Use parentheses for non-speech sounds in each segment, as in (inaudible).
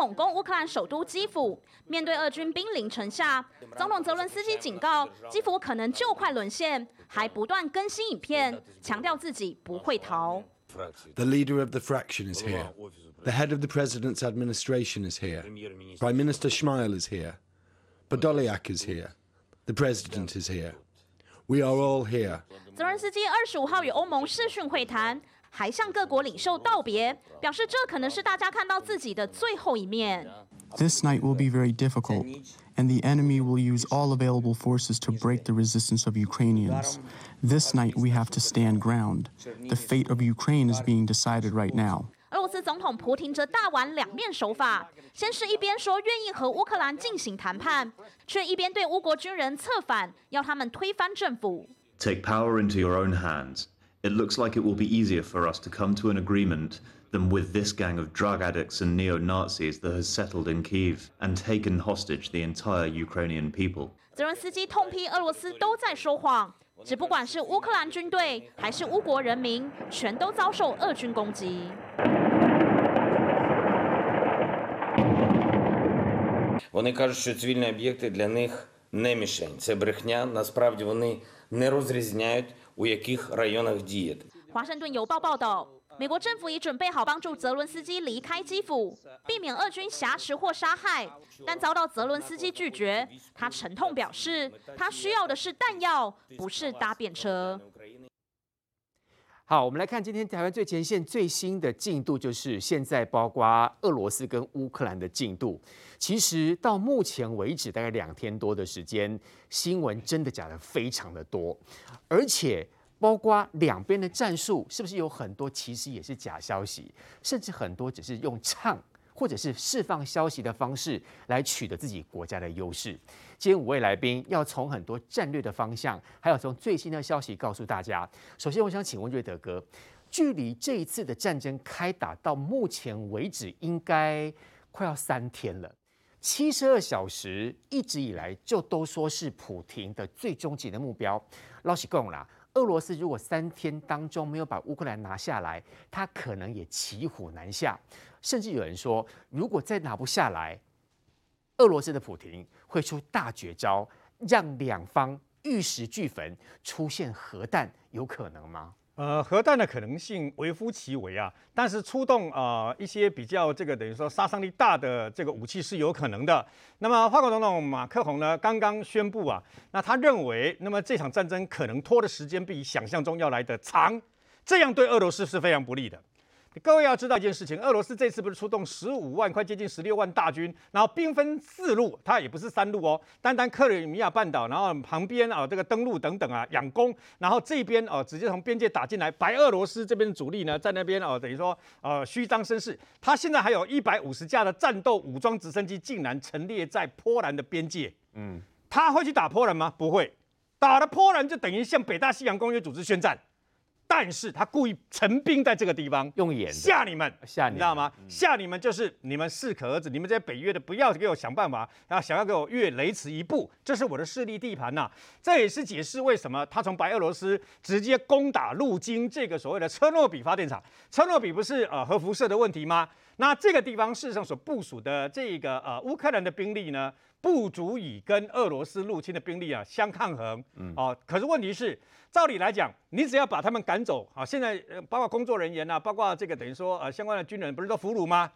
猛攻乌克兰首都基辅。面对俄军兵临城下，总统泽伦斯基警告基辅可能就快沦陷，还不断更新影片，强调自己不会逃。The leader of the fraction is here. The head of the president's administration is here. Prime Minister Shmyhal is here. Podolyak is here. The president is here. We are all here. 泽伦斯基二十五号与欧盟视讯会谈，还向各国领袖道别，表示这可能是大家看到自己的最后一面。This night will be very difficult, and the enemy will use all available forces to break the resistance of Ukrainians. This night we have to stand ground. The fate of Ukraine is being decided right now. 俄罗斯总统普廷则大玩两面手法，先是一边说愿意和乌克兰进行谈判，却一边对乌国军人策反，要他们推翻政府。Take power into your own hands. It looks like it will be easier for us to come to an agreement than with this gang of drug addicts and neo-Nazis that has settled in Kyiv and taken hostage the entire Ukrainian people. 泽伦斯基痛批俄罗斯都在说谎，只不管是乌克兰军队还是乌国人民，全都遭受俄军攻击。Вони кажуть, що цивільні об'єкти для них не мішень. Це брехня. Насправді вони не розрізняють, у яких районах діяти. 华盛顿邮报报道，美国政府已准备好帮助泽伦斯基离开基辅，避免俄军挟持或杀害，但遭到泽伦斯基拒绝。他沉痛表示，他需要的是弹药，不是搭便车。 好，我们来看今天台湾最前线最新的进度，就是现在包括俄罗斯跟乌克兰的进度。其实到目前为止，大概两天多的时间，新闻真的假的非常的多，而且包括两边的战术，是不是有很多其实也是假消息，甚至很多只是用唱或者是释放消息的方式来取得自己国家的优势。今天五位来宾要从很多战略的方向，还有从最新的消息告诉大家。首先，我想请问瑞德哥，距离这一次的战争开打到目前为止，应该快要三天了。七十二小时一直以来就都说是普亭的最终极的目标。老实讲啦，俄罗斯如果三天当中没有把乌克兰拿下来，他可能也骑虎难下。甚至有人说，如果再拿不下来，俄罗斯的普亭会出大绝招，让两方玉石俱焚，出现核弹，有可能吗？呃，核弹的可能性微乎其微啊，但是出动啊、呃、一些比较这个等于说杀伤力大的这个武器是有可能的。那么法国总统马克宏呢，刚刚宣布啊，那他认为，那么这场战争可能拖的时间比想象中要来得长，这样对俄罗斯是非常不利的。各位要知道一件事情，俄罗斯这次不是出动十五万，快接近十六万大军，然后兵分四路，它也不是三路哦，单单克里米亚半岛，然后旁边啊这个登陆等等啊养攻，然后这边哦直接从边界打进来，白俄罗斯这边主力呢在那边哦等于说呃虚张声势，他现在还有一百五十架的战斗武装直升机竟然陈列在波兰的边界，嗯，他会去打波兰吗？不会，打了波兰就等于向北大西洋公约组织宣战。但是他故意陈兵在这个地方，用眼吓你们，吓你，你知道吗？吓你们就是你们适可而止，你们这些北约的不要给我想办法，然后想要给我越雷池一步，这是我的势力地盘呐。这也是解释为什么他从白俄罗斯直接攻打路经这个所谓的车诺比发电厂。车诺比不是呃核辐射的问题吗？那这个地方事实上所部署的这个呃乌克兰的兵力呢，不足以跟俄罗斯入侵的兵力啊相抗衡。嗯，哦，可是问题是。照理来讲，你只要把他们赶走啊！现在包括工作人员呐、啊，包括这个等于说呃相关的军人，不是都俘虏吗？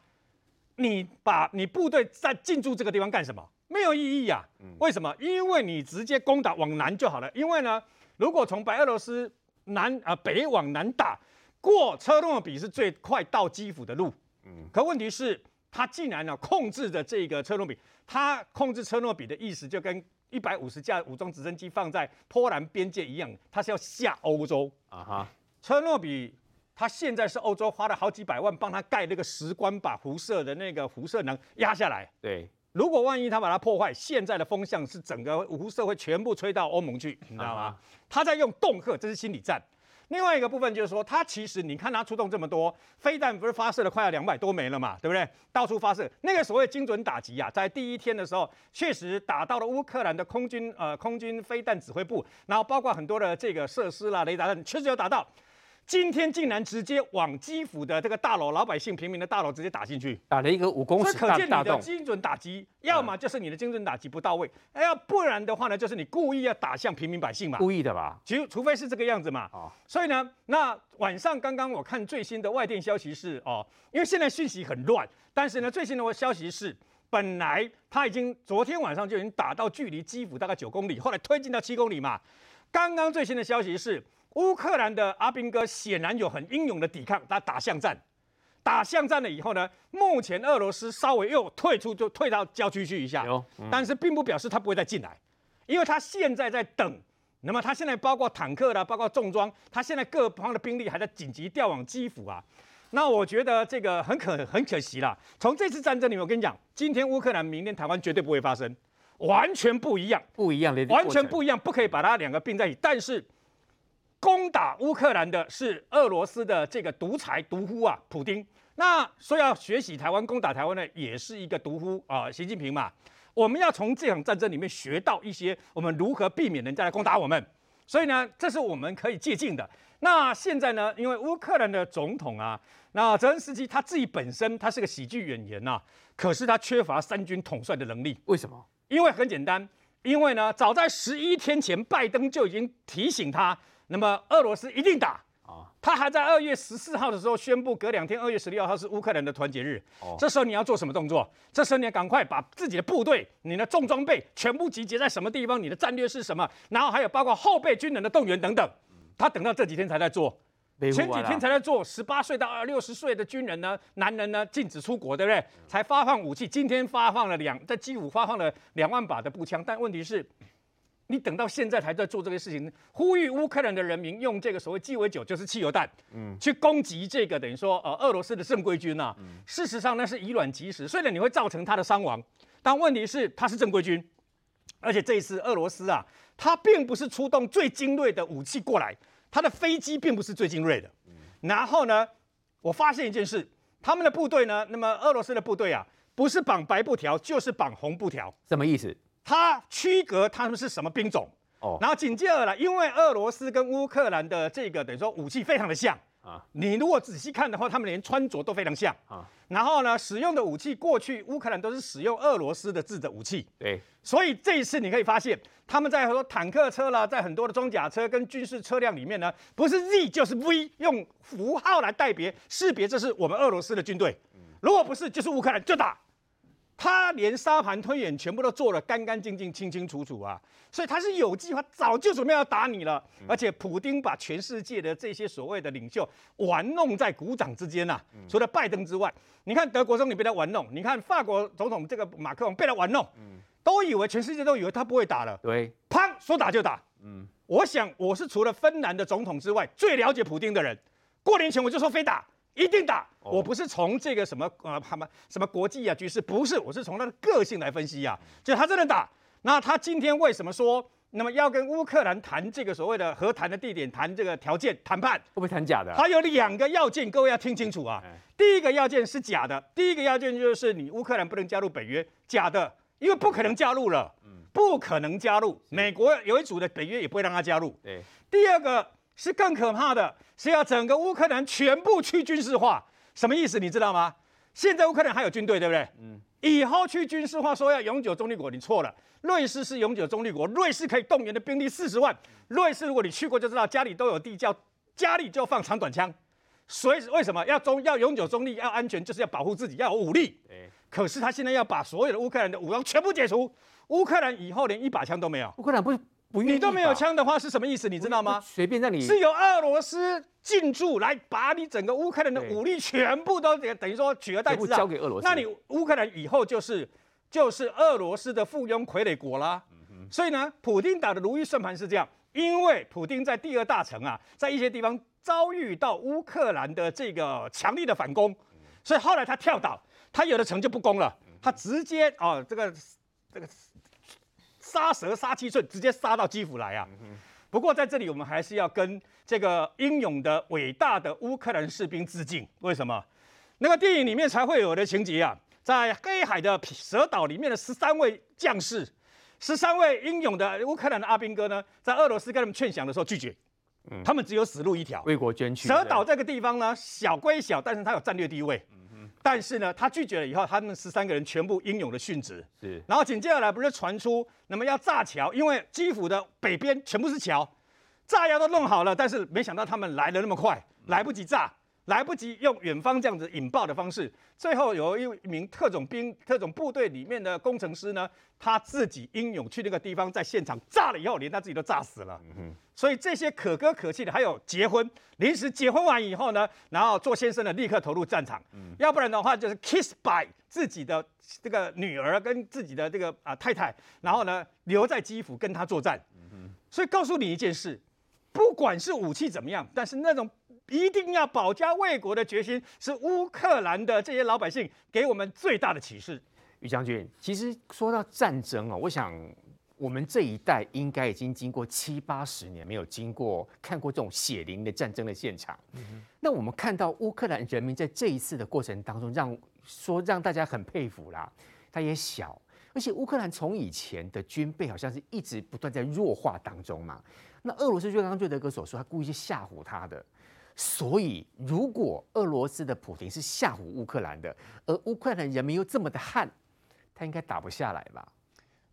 你把你部队在进驻这个地方干什么？没有意义呀、啊！为什么？因为你直接攻打往南就好了。因为呢，如果从白俄罗斯南啊北往南打，过车诺比是最快到基辅的路。嗯。可问题是，他竟然呢控制着这个车诺比，他控制车诺比的意思就跟。一百五十架武装直升机放在波兰边界一样，他是要下欧洲啊哈。车诺比他现在是欧洲花了好几百万帮他盖那个石棺，把辐射的那个辐射能压下来。对，如果万一他把它破坏，现在的风向是整个辐射会全部吹到欧盟去，你知道吗？他在用恫吓，这是心理战。另外一个部分就是说，它其实你看它出动这么多飞弹，不是发射了快要两百多枚了嘛，对不对？到处发射，那个所谓精准打击啊，在第一天的时候，确实打到了乌克兰的空军呃空军飞弹指挥部，然后包括很多的这个设施啦、雷达，确实有打到。今天竟然直接往基辅的这个大楼、老百姓、平民的大楼直接打进去，打了一个五公尺所以可见你。的精准打击，要么就是你的精准打击不到位，哎呀，不然的话呢，就是你故意要打向平民百姓嘛。故意的吧？其实除非是这个样子嘛。哦所以呢，那晚上刚刚我看最新的外电消息是哦，因为现在讯息很乱，但是呢，最新的消息是，本来他已经昨天晚上就已经打到距离基辅大概九公里，后来推进到七公里嘛。刚刚最新的消息是。乌克兰的阿兵哥显然有很英勇的抵抗，他打巷战，打巷战了以后呢，目前俄罗斯稍微又退出，就退到郊区去一下，嗯、但是并不表示他不会再进来，因为他现在在等。那么他现在包括坦克啦，包括重装，他现在各方的兵力还在紧急调往基辅啊。那我觉得这个很可很可惜啦。从这次战争里面，我跟你讲，今天乌克兰，明天台湾绝对不会发生，完全不一样，不一样的，完全不一样，不可以把它两个并在一起，但是。攻打乌克兰的是俄罗斯的这个独裁独夫啊，普丁。那说要学习台湾攻打台湾呢，也是一个独夫啊，习近平嘛。我们要从这场战争里面学到一些，我们如何避免人家来攻打我们。所以呢，这是我们可以借鉴的。那现在呢，因为乌克兰的总统啊，那泽连斯基他自己本身他是个喜剧演员呐、啊，可是他缺乏三军统帅的能力。为什么？因为很简单，因为呢，早在十一天前，拜登就已经提醒他。那么俄罗斯一定打啊！他还在二月十四号的时候宣布，隔两天二月十六号是乌克兰的团结日。哦，这时候你要做什么动作？这时候你要赶快把自己的部队、你的重装备全部集结在什么地方？你的战略是什么？然后还有包括后备军人的动员等等。他等到这几天才在做，前几天才在做。十八岁到二六十岁的军人呢，男人呢禁止出国，对不对？才发放武器。今天发放了两，在基辅发放了两万把的步枪，但问题是。你等到现在才在做这个事情，呼吁乌克兰的人民用这个所谓鸡尾酒，就是汽油弹，嗯，去攻击这个等于说呃俄罗斯的正规军呐。事实上那是以卵击石，虽然你会造成他的伤亡，但问题是他是正规军，而且这一次俄罗斯啊，他并不是出动最精锐的武器过来，他的飞机并不是最精锐的。嗯然后呢，我发现一件事，他们的部队呢，那么俄罗斯的部队啊，不是绑白布条就是绑红布条，什么意思？它区隔他们是什么兵种。哦，然后紧接而来，因为俄罗斯跟乌克兰的这个等于说武器非常的像。啊，你如果仔细看的话，他们连穿着都非常像。啊。然后呢，使用的武器过去乌克兰都是使用俄罗斯的制的武器，对，所以这一次你可以发现，他们在很多坦克车啦，在很多的装甲车跟军事车辆里面呢，不是 Z 就是 V，用符号来代别识别，这是我们俄罗斯的军队。如果不是，就是乌克兰就打。他连沙盘推演全部都做得干干净净、清清楚楚啊！所以他是有计划，早就准备要打你了。而且普丁把全世界的这些所谓的领袖玩弄在股掌之间呐、啊。除了拜登之外，你看德国总理被他玩弄，你看法国总统这个马克龙被他玩弄，都以为全世界都以为他不会打了。对，砰，说打就打。嗯，我想我是除了芬兰的总统之外最了解普丁的人。过年前我就说非打。一定打！我不是从这个什么呃什么什么国际啊局势，不是，我是从他的个性来分析呀、啊。就他真的打，那他今天为什么说那么要跟乌克兰谈这个所谓的和谈的地点，谈这个条件谈判？会不会谈假的？他有两个要件，各位要听清楚啊。第一个要件是假的，第一个要件就是你乌克兰不能加入北约，假的，因为不可能加入了，不可能加入。美国有一组的北约也不会让他加入。对，第二个。是更可怕的，是要整个乌克兰全部去军事化，什么意思？你知道吗？现在乌克兰还有军队，对不对？嗯。以后去军事化，说要永久中立国，你错了。瑞士是永久中立国，瑞士可以动员的兵力四十万。瑞士如果你去过就知道，家里都有地窖，家里就放长短枪。所以为什么要中要永久中立要安全，就是要保护自己，要有武力。对。可是他现在要把所有的乌克兰的武装全部解除，乌克兰以后连一把枪都没有。乌克兰不。你都没有枪的话是什么意思？你知道吗？随便让你是由俄罗斯进驻来把你整个乌克兰的武力全部都等于说取而代之啊，交给俄罗斯。那你乌克兰以后就是就是俄罗斯的附庸傀儡国啦。所以呢，普丁打的如意算盘是这样，因为普丁在第二大城啊，在一些地方遭遇到乌克兰的这个强力的反攻，所以后来他跳岛，他有的城就不攻了，他直接哦这个这个。杀蛇杀七寸，直接杀到基辅来啊！不过在这里，我们还是要跟这个英勇的、伟大的乌克兰士兵致敬。为什么？那个电影里面才会有的情节啊，在黑海的蛇岛里面的十三位将士，十三位英勇的乌克兰的阿兵哥呢，在俄罗斯跟他们劝降的时候拒绝，嗯，他们只有死路一条，为国捐躯。蛇岛这个地方呢，小归小，但是它有战略地位。嗯、但是呢，他拒绝了以后，他们十三个人全部英勇的殉职。是。然后紧接着来不是传出，那么要炸桥，因为基辅的北边全部是桥，炸药都弄好了，但是没想到他们来的那么快，来不及炸。来不及用远方这样子引爆的方式，最后有一名特种兵、特种部队里面的工程师呢，他自己英勇去那个地方，在现场炸了以后，连他自己都炸死了。嗯、所以这些可歌可泣的，还有结婚，临时结婚完以后呢，然后做先生的立刻投入战场，嗯、要不然的话就是 kiss by 自己的这个女儿跟自己的这个啊太太，然后呢留在基辅跟他作战。嗯、所以告诉你一件事，不管是武器怎么样，但是那种。一定要保家卫国的决心，是乌克兰的这些老百姓给我们最大的启示。于将军，其实说到战争哦，我想我们这一代应该已经经过七八十年没有经过看过这种血淋的战争的现场。嗯、那我们看到乌克兰人民在这一次的过程当中让，让说让大家很佩服啦。他也小，而且乌克兰从以前的军备好像是一直不断在弱化当中嘛。那俄罗斯就刚刚瑞德哥所说，他故意去吓唬他的。所以，如果俄罗斯的普京是吓唬乌克兰的，而乌克兰人民又这么的悍，他应该打不下来吧？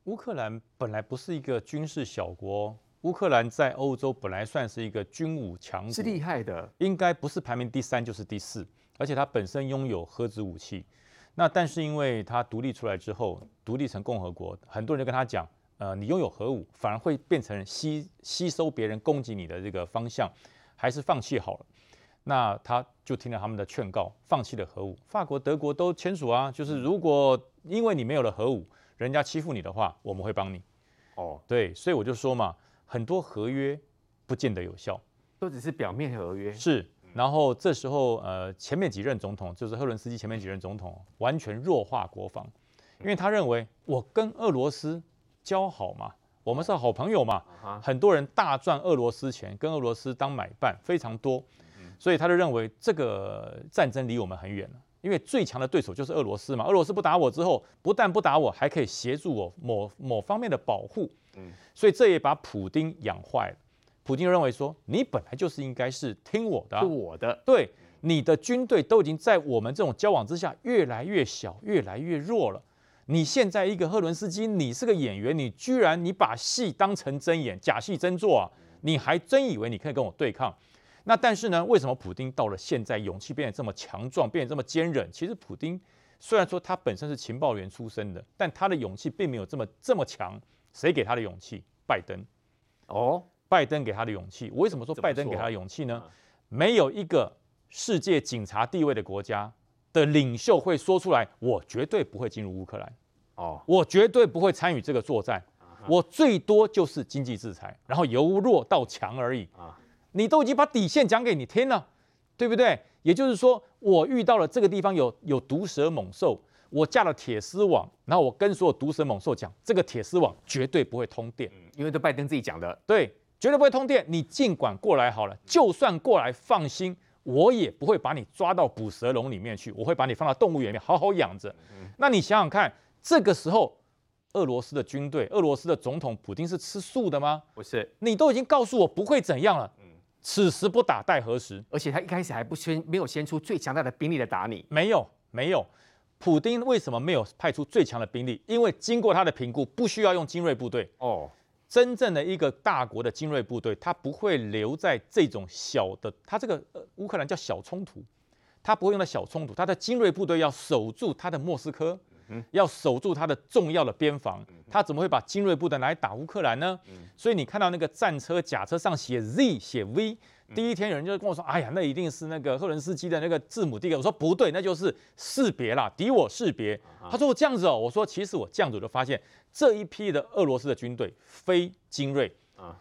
乌克兰本来不是一个军事小国，乌克兰在欧洲本来算是一个军武强国，是厉害的，应该不是排名第三就是第四，而且它本身拥有核子武器。那但是因为它独立出来之后，独立成共和国，很多人就跟他讲，呃，你拥有核武，反而会变成吸吸收别人攻击你的这个方向。还是放弃好了，那他就听了他们的劝告，放弃了核武。法国、德国都签署啊，就是如果因为你没有了核武，人家欺负你的话，我们会帮你。哦，对，所以我就说嘛，很多合约不见得有效，都只是表面合约。是，然后这时候呃，前面几任总统，就是赫伦斯基前面几任总统，完全弱化国防，因为他认为我跟俄罗斯交好嘛。我们是好朋友嘛，很多人大赚俄罗斯钱，跟俄罗斯当买办非常多，所以他就认为这个战争离我们很远了，因为最强的对手就是俄罗斯嘛。俄罗斯不打我之后，不但不打我，还可以协助我某某方面的保护，所以这也把普丁养坏了。普丁认为说，你本来就是应该是听我的，我的，对，你的军队都已经在我们这种交往之下越来越小，越来越弱了。你现在一个赫伦斯基，你是个演员，你居然你把戏当成真演，假戏真做啊！你还真以为你可以跟我对抗？那但是呢，为什么普丁到了现在勇气变得这么强壮，变得这么坚韧？其实普丁虽然说他本身是情报员出身的，但他的勇气并没有这么这么强。谁给他的勇气？拜登。哦，拜登给他的勇气。我为什么说拜登给他的勇气呢？没有一个世界警察地位的国家的领袖会说出来，我绝对不会进入乌克兰，哦，我绝对不会参与这个作战，我最多就是经济制裁，然后由弱到强而已。你都已经把底线讲给你听了，对不对？也就是说，我遇到了这个地方有有毒蛇猛兽，我架了铁丝网，然后我跟所有毒蛇猛兽讲，这个铁丝网绝对不会通电，因为这拜登自己讲的，对，绝对不会通电，你尽管过来好了，就算过来，放心。我也不会把你抓到捕蛇笼里面去，我会把你放到动物园里面好好养着。那你想想看，这个时候，俄罗斯的军队、俄罗斯的总统普京是吃素的吗？不是，你都已经告诉我不会怎样了。此时不打待何时？而且他一开始还不先没有先出最强大的兵力来打你。没有，没有。普丁为什么没有派出最强的兵力？因为经过他的评估，不需要用精锐部队。哦。真正的一个大国的精锐部队，他不会留在这种小的，他这个呃乌克兰叫小冲突，他不会用到小冲突，他的精锐部队要守住他的莫斯科，要守住他的重要的边防，他怎么会把精锐部队来打乌克兰呢？所以你看到那个战车甲车上写 Z 写 V。第一天有人就跟我说：“哎呀，那一定是那个赫伦斯基的那个字母第一个。”我说：“不对，那就是识别啦，敌我识别。”他说：“我这样子哦。”我说：“其实我这样子就发现这一批的俄罗斯的军队非精锐啊，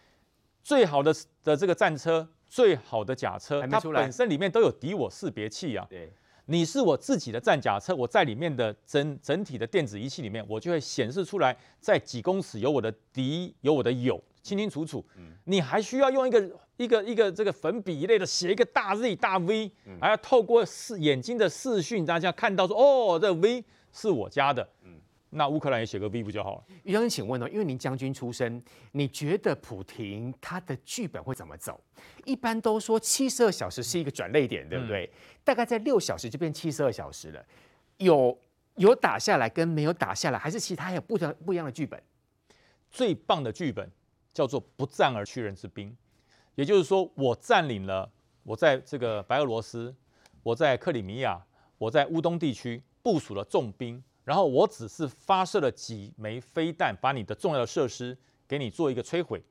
最好的的这个战车，最好的甲车，它本身里面都有敌我识别器啊。对，你是我自己的战甲车，我在里面的整整体的电子仪器里面，我就会显示出来，在几公尺有我的敌，有我的友。”清清楚楚，你还需要用一个一个一个这个粉笔一类的写一个大 Z 大 V，还要透过视眼睛的视讯，大家看到说哦，这 V 是我家的，那乌克兰也写个 V 不就好了？于将军，请问哦，因为您将军出身，你觉得普廷他的剧本会怎么走？一般都说七十二小时是一个转捩点，对不对？嗯、大概在六小时就变七十二小时了。有有打下来跟没有打下来，还是其他还有不同不一样的剧本？最棒的剧本叫做不战而屈人之兵，也就是说，我占领了，我在这个白俄罗斯，我在克里米亚，我在乌东地区部署了重兵。然后我只是发射了几枚飞弹，把你的重要的设施给你做一个摧毁，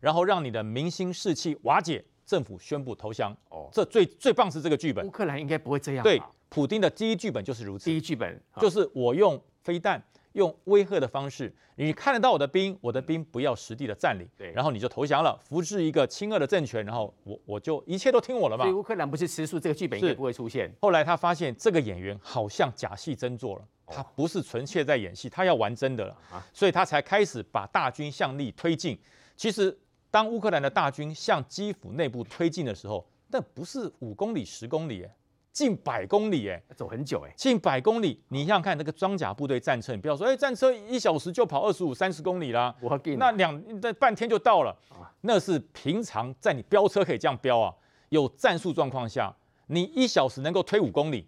然后让你的民心士气瓦解，政府宣布投降。哦，这最最棒是这个剧本。乌克兰应该不会这样。对，普丁的第一剧本就是如此。第一剧本就是我用飞弹，用威吓的方式，你看得到我的兵，我的兵不要实地的占领，对，然后你就投降了，扶植一个亲俄的政权，然后我我就一切都听我了嘛。所以乌克兰不是吃素，这个剧本应该不会出现。后来他发现这个演员好像假戏真做了。他不是纯粹在演戏，他要玩真的了，所以他才开始把大军向内推进。其实，当乌克兰的大军向基辅内部推进的时候，那不是五公里、十公里，哎，近百公里，哎，走很久，哎，近百公里。你想想看，那个装甲部队战车，你不要说，哎，战车一小时就跑二十五、三十公里啦，那两那半天就到了。那是平常在你飙车可以这样飙啊，有战术状况下，你一小时能够推五公里，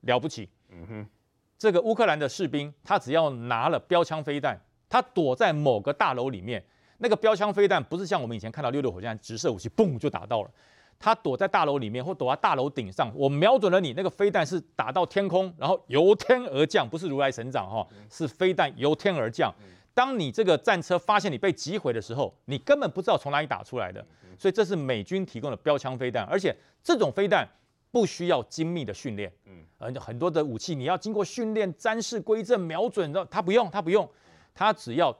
了不起。嗯哼。这个乌克兰的士兵，他只要拿了标枪飞弹，他躲在某个大楼里面，那个标枪飞弹不是像我们以前看到六六火箭直射武器，嘣就打到了。他躲在大楼里面或躲在大楼顶上，我瞄准了你，那个飞弹是打到天空，然后由天而降，不是如来神掌哈，是飞弹由天而降。当你这个战车发现你被击毁的时候，你根本不知道从哪里打出来的，所以这是美军提供的标枪飞弹，而且这种飞弹。不需要精密的训练，嗯，而很多的武器你要经过训练，瞻视归正、瞄准的，他不用，他不用，他只要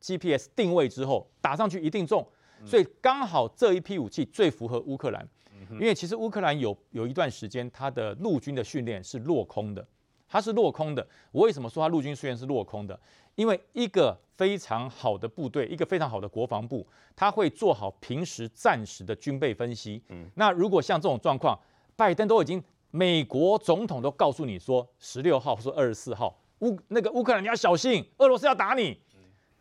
GPS 定位之后打上去一定中，所以刚好这一批武器最符合乌克兰，因为其实乌克兰有有一段时间它的陆军的训练是落空的，它是落空的。我为什么说它陆军训练是落空的？因为一个非常好的部队，一个非常好的国防部，他会做好平时战时的军备分析。嗯，那如果像这种状况，拜登都已经，美国总统都告诉你说，十六号或是二十四号，乌那个乌克兰你要小心，俄罗斯要打你。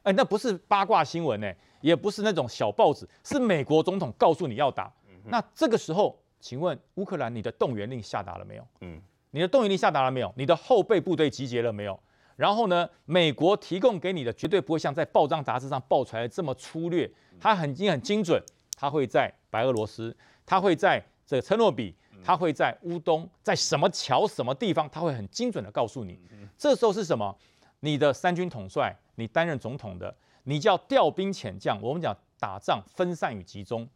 哎，那不是八卦新闻呢，也不是那种小报纸，是美国总统告诉你要打。那这个时候，请问乌克兰你的动员令下达了没有？嗯，你的动员令下达了没有？你的后备部队集结了没有？然后呢，美国提供给你的绝对不会像在报章杂志上报出来的这么粗略，它很精很精准，它会在白俄罗斯，它会在这个车诺比。他会在乌东，在什么桥、什么地方，他会很精准的告诉你。这时候是什么？你的三军统帅，你担任总统的，你叫调兵遣将。我们讲打仗分散与集中，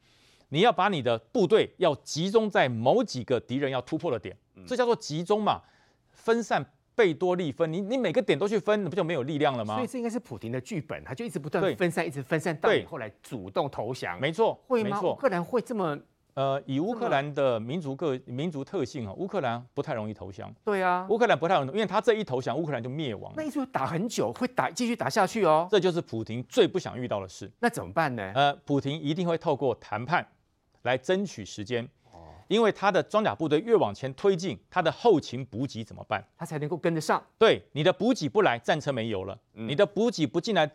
你要把你的部队要集中在某几个敌人要突破的点，这叫做集中嘛。分散贝多利分，你你每个点都去分，你不就没有力量了吗？所以这应该是普廷的剧本，他就一直不断分散，一直分散到你后来主动投降。没错，会吗？乌克兰会这么？呃，以乌克兰的民族个民族特性啊，乌克兰不太容易投降。对啊，乌克兰不太容易，因为他这一投降，乌克兰就灭亡。那一直打很久，会打继续打下去哦。这就是普廷最不想遇到的事。那怎么办呢？呃，普廷一定会透过谈判来争取时间，因为他的装甲部队越往前推进，他的后勤补给怎么办？他才能够跟得上。对，你的补给不来，战车没油了；嗯、你的补给不进来。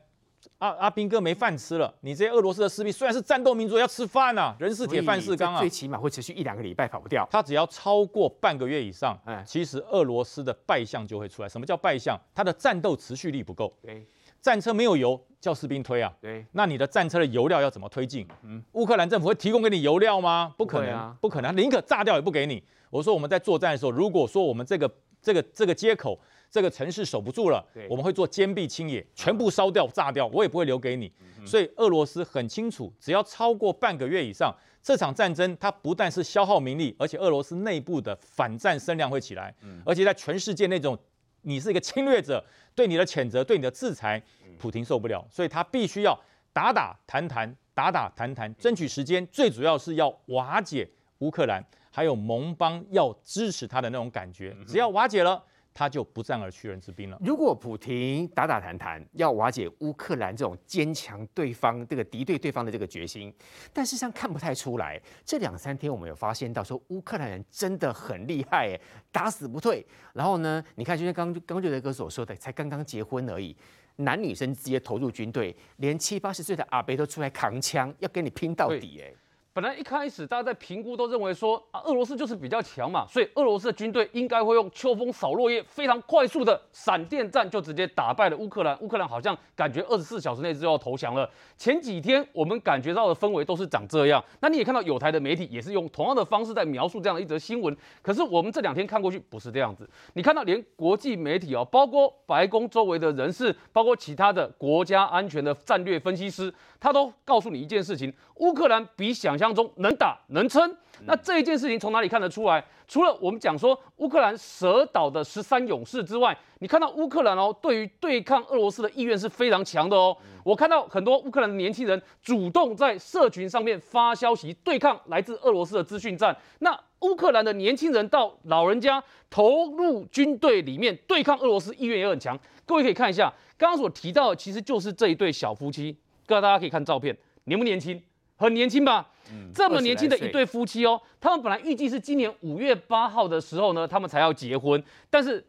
阿阿兵哥没饭吃了，你这些俄罗斯的士兵虽然是战斗民族，要吃饭啊，人是铁，饭是钢啊，最起码会持续一两个礼拜，跑不掉。他只要超过半个月以上，哎，其实俄罗斯的败相就会出来。什么叫败相？他的战斗持续力不够。对，战车没有油，叫士兵推啊。对，那你的战车的油料要怎么推进？嗯，乌克兰政府会提供给你油料吗？不可能，啊、不可能，宁可炸掉也不给你。我说我们在作战的时候，如果说我们这个这个这个接口。这个城市守不住了，我们会做坚壁清野，全部烧掉、炸掉，我也不会留给你。所以俄罗斯很清楚，只要超过半个月以上，这场战争它不但是消耗民力，而且俄罗斯内部的反战声量会起来，而且在全世界那种你是一个侵略者，对你的谴责、对你的制裁，普京受不了，所以他必须要打打谈谈，打打谈谈，争取时间，最主要是要瓦解乌克兰，还有盟邦要支持他的那种感觉，只要瓦解了。他就不战而屈人之兵了。如果普亭打打谈谈要瓦解乌克兰这种坚强对方这个敌对对方的这个决心，但事实上看不太出来。这两三天我们有发现到说乌克兰人真的很厉害，哎，打死不退。然后呢，你看就像刚刚瑞德哥所说的，才刚刚结婚而已，男女生直接投入军队，连七八十岁的阿伯都出来扛枪，要跟你拼到底，哎。本来一开始大家在评估都认为说啊，俄罗斯就是比较强嘛，所以俄罗斯的军队应该会用秋风扫落叶，非常快速的闪电战就直接打败了乌克兰。乌克兰好像感觉二十四小时内就要投降了。前几天我们感觉到的氛围都是长这样。那你也看到有台的媒体也是用同样的方式在描述这样的一则新闻。可是我们这两天看过去不是这样子。你看到连国际媒体哦，包括白宫周围的人士，包括其他的国家安全的战略分析师，他都告诉你一件事情：乌克兰比想象。中能打能撑，那这一件事情从哪里看得出来？除了我们讲说乌克兰蛇岛的十三勇士之外，你看到乌克兰哦，对于对抗俄罗斯的意愿是非常强的哦。我看到很多乌克兰的年轻人主动在社群上面发消息，对抗来自俄罗斯的资讯战。那乌克兰的年轻人到老人家投入军队里面对抗俄罗斯意愿也很强。各位可以看一下，刚刚所提到的其实就是这一对小夫妻。各位大家可以看照片，年不年轻？很年轻吧？嗯，这么年轻的一对夫妻哦，他们本来预计是今年五月八号的时候呢，他们才要结婚，但是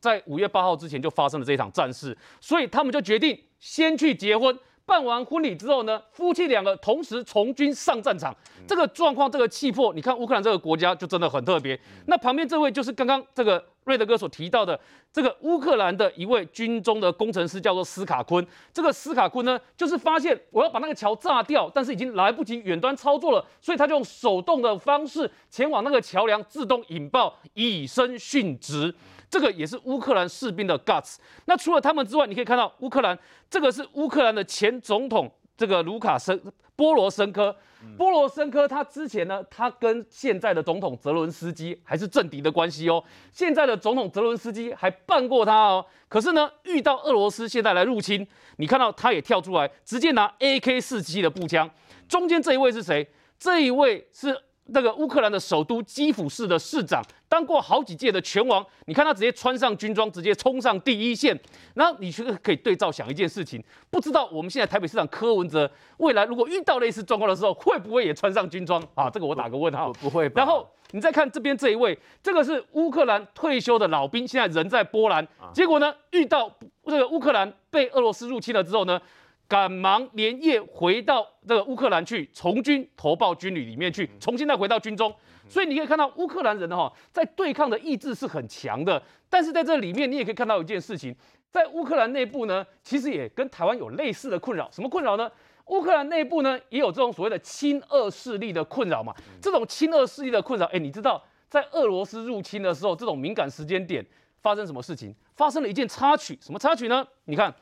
在五月八号之前就发生了这一场战事，所以他们就决定先去结婚。办完婚礼之后呢，夫妻两个同时从军上战场，这个状况，这个气魄，你看乌克兰这个国家就真的很特别。那旁边这位就是刚刚这个瑞德哥所提到的这个乌克兰的一位军中的工程师，叫做斯卡昆。这个斯卡昆呢，就是发现我要把那个桥炸掉，但是已经来不及远端操作了，所以他就用手动的方式前往那个桥梁，自动引爆，以身殉职。这个也是乌克兰士兵的 guts。那除了他们之外，你可以看到乌克兰，这个是乌克兰的前总统，这个卢卡申波罗申科。波罗申科他之前呢，他跟现在的总统泽伦斯基还是政敌的关系哦。现在的总统泽伦斯基还办过他哦。可是呢，遇到俄罗斯现在来入侵，你看到他也跳出来，直接拿 AK 四七的步枪。中间这一位是谁？这一位是。那个乌克兰的首都基辅市的市长，当过好几届的拳王，你看他直接穿上军装，直接冲上第一线。然后你去可以对照想一件事情，不知道我们现在台北市长柯文哲未来如果遇到类似状况的时候，会不会也穿上军装啊？这个我打个问号，不会。然后你再看这边这一位，这个是乌克兰退休的老兵，现在人在波兰，结果呢遇到这个乌克兰被俄罗斯入侵了之后呢？赶忙连夜回到这个乌克兰去从军，投报军旅里面去，重新再回到军中。所以你可以看到乌克兰人哈，在对抗的意志是很强的。但是在这里面，你也可以看到一件事情，在乌克兰内部呢，其实也跟台湾有类似的困扰。什么困扰呢？乌克兰内部呢，也有这种所谓的亲俄势力的困扰嘛。这种亲俄势力的困扰，哎，你知道在俄罗斯入侵的时候，这种敏感时间点发生什么事情？发生了一件插曲，什么插曲呢？你看。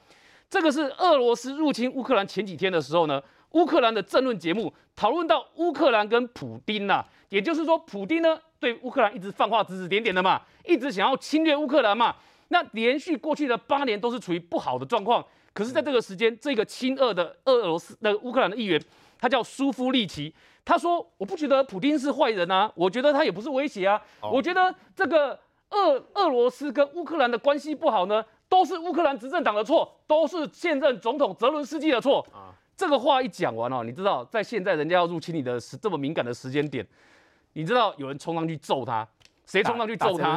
这个是俄罗斯入侵乌克兰前几天的时候呢，乌克兰的政论节目讨论到乌克兰跟普丁呐、啊，也就是说，普丁呢对乌克兰一直放话指指点点的嘛，一直想要侵略乌克兰嘛。那连续过去的八年都是处于不好的状况，可是在这个时间，这个亲俄的俄罗斯的乌克兰的议员，他叫苏夫利奇，他说：“我不觉得普丁是坏人啊，我觉得他也不是威胁啊，我觉得这个俄俄罗斯跟乌克兰的关系不好呢。”都是乌克兰执政党的错，都是现任总统泽伦斯基的错。啊，这个话一讲完哦，你知道，在现在人家要入侵你的时这么敏感的时间点，你知道有人冲上去揍他，谁冲上去揍他？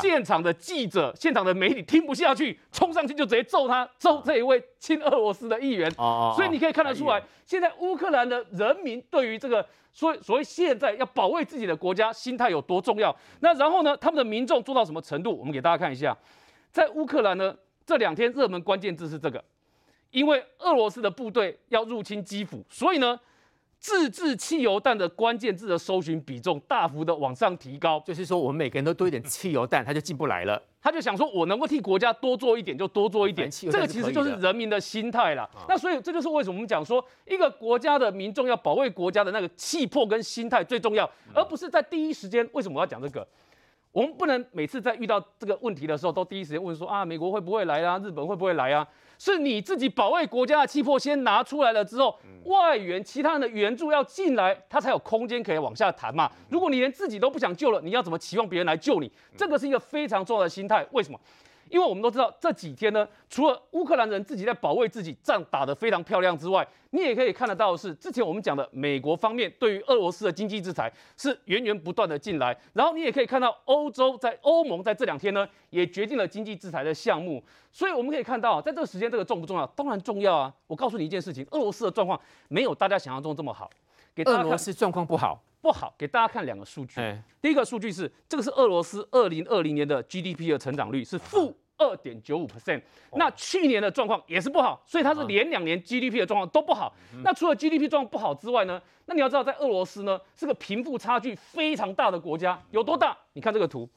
现场的记者、现场的媒体听不下去，冲上去就直接揍他，揍这一位亲俄罗斯的议员。哦，所以你可以看得出来，现在乌克兰的人民对于这个所所谓现在要保卫自己的国家心态有多重要。那然后呢，他们的民众做到什么程度？我们给大家看一下。在乌克兰呢，这两天热门关键字是这个，因为俄罗斯的部队要入侵基辅，所以呢，自制汽油弹的关键字的搜寻比重大幅的往上提高。就是说，我们每个人都多一点汽油弹，他就进不来了。他就想说，我能够替国家多做一点，就多做一点。这个其实就是人民的心态了。那所以这就是为什么我们讲说，一个国家的民众要保卫国家的那个气魄跟心态最重要，而不是在第一时间。为什么我要讲这个？我们不能每次在遇到这个问题的时候，都第一时间问说啊，美国会不会来啊？日本会不会来啊？是你自己保卫国家的气魄先拿出来了之后，外援其他人的援助要进来，他才有空间可以往下谈嘛。如果你连自己都不想救了，你要怎么期望别人来救你？这个是一个非常重要的心态。为什么？因为我们都知道这几天呢，除了乌克兰人自己在保卫自己，仗打得非常漂亮之外，你也可以看得到的是，之前我们讲的美国方面对于俄罗斯的经济制裁是源源不断的进来，然后你也可以看到欧洲在欧盟在这两天呢也决定了经济制裁的项目，所以我们可以看到，在这个时间这个重不重要？当然重要啊！我告诉你一件事情，俄罗斯的状况没有大家想象中这么好。给大家看俄罗斯状况不好，不好，给大家看两个数据。第一个数据是这个是俄罗斯二零二零年的 GDP 的成长率是负。二点九五 percent，那去年的状况也是不好，所以它是连两年 GDP 的状况都不好。那除了 GDP 状况不好之外呢，那你要知道，在俄罗斯呢是个贫富差距非常大的国家，有多大？你看这个图，